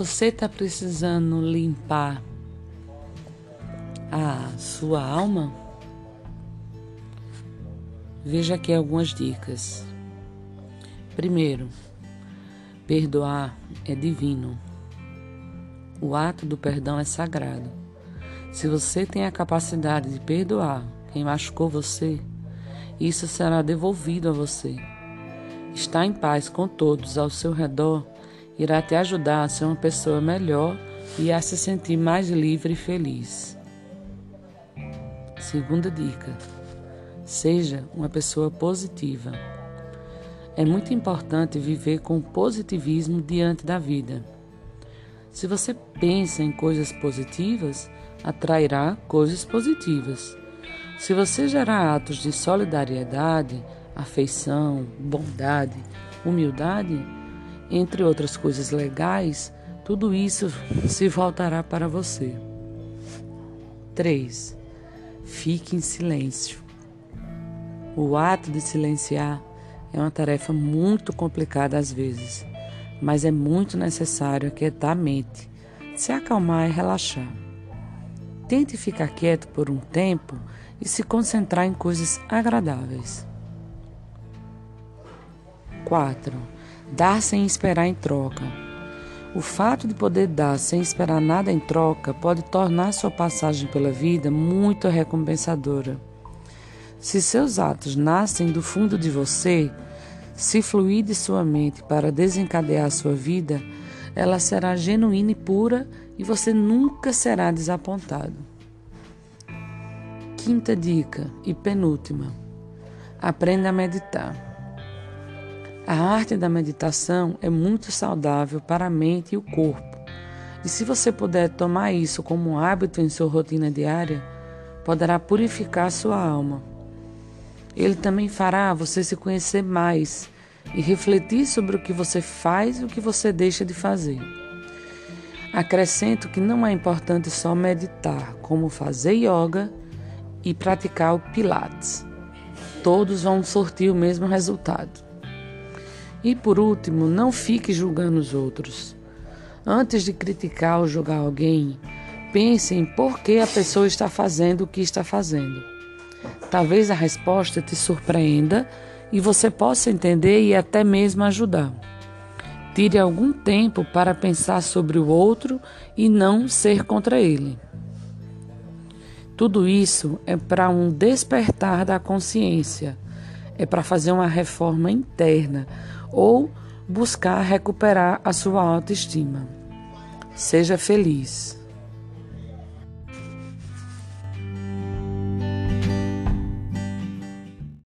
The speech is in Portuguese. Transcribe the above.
Você está precisando limpar a sua alma? Veja aqui algumas dicas. Primeiro, perdoar é divino. O ato do perdão é sagrado. Se você tem a capacidade de perdoar quem machucou você, isso será devolvido a você. Estar em paz com todos ao seu redor irá te ajudar a ser uma pessoa melhor e a se sentir mais livre e feliz. Segunda dica: seja uma pessoa positiva. É muito importante viver com positivismo diante da vida. Se você pensa em coisas positivas, atrairá coisas positivas. Se você gerar atos de solidariedade, afeição, bondade, humildade, entre outras coisas legais, tudo isso se voltará para você. 3. Fique em silêncio. O ato de silenciar é uma tarefa muito complicada às vezes, mas é muito necessário aquietar a mente, se acalmar e relaxar. Tente ficar quieto por um tempo e se concentrar em coisas agradáveis. 4 Dar sem esperar em troca. O fato de poder dar sem esperar nada em troca pode tornar sua passagem pela vida muito recompensadora. Se seus atos nascem do fundo de você, se fluir de sua mente para desencadear sua vida, ela será genuína e pura e você nunca será desapontado. Quinta dica e penúltima: aprenda a meditar. A arte da meditação é muito saudável para a mente e o corpo. E se você puder tomar isso como um hábito em sua rotina diária, poderá purificar sua alma. Ele também fará você se conhecer mais e refletir sobre o que você faz e o que você deixa de fazer. Acrescento que não é importante só meditar, como fazer yoga e praticar o Pilates. Todos vão sortir o mesmo resultado. E por último, não fique julgando os outros. Antes de criticar ou julgar alguém, pense em por que a pessoa está fazendo o que está fazendo. Talvez a resposta te surpreenda e você possa entender e até mesmo ajudar. Tire algum tempo para pensar sobre o outro e não ser contra ele. Tudo isso é para um despertar da consciência, é para fazer uma reforma interna, ou buscar recuperar a sua autoestima. Seja feliz.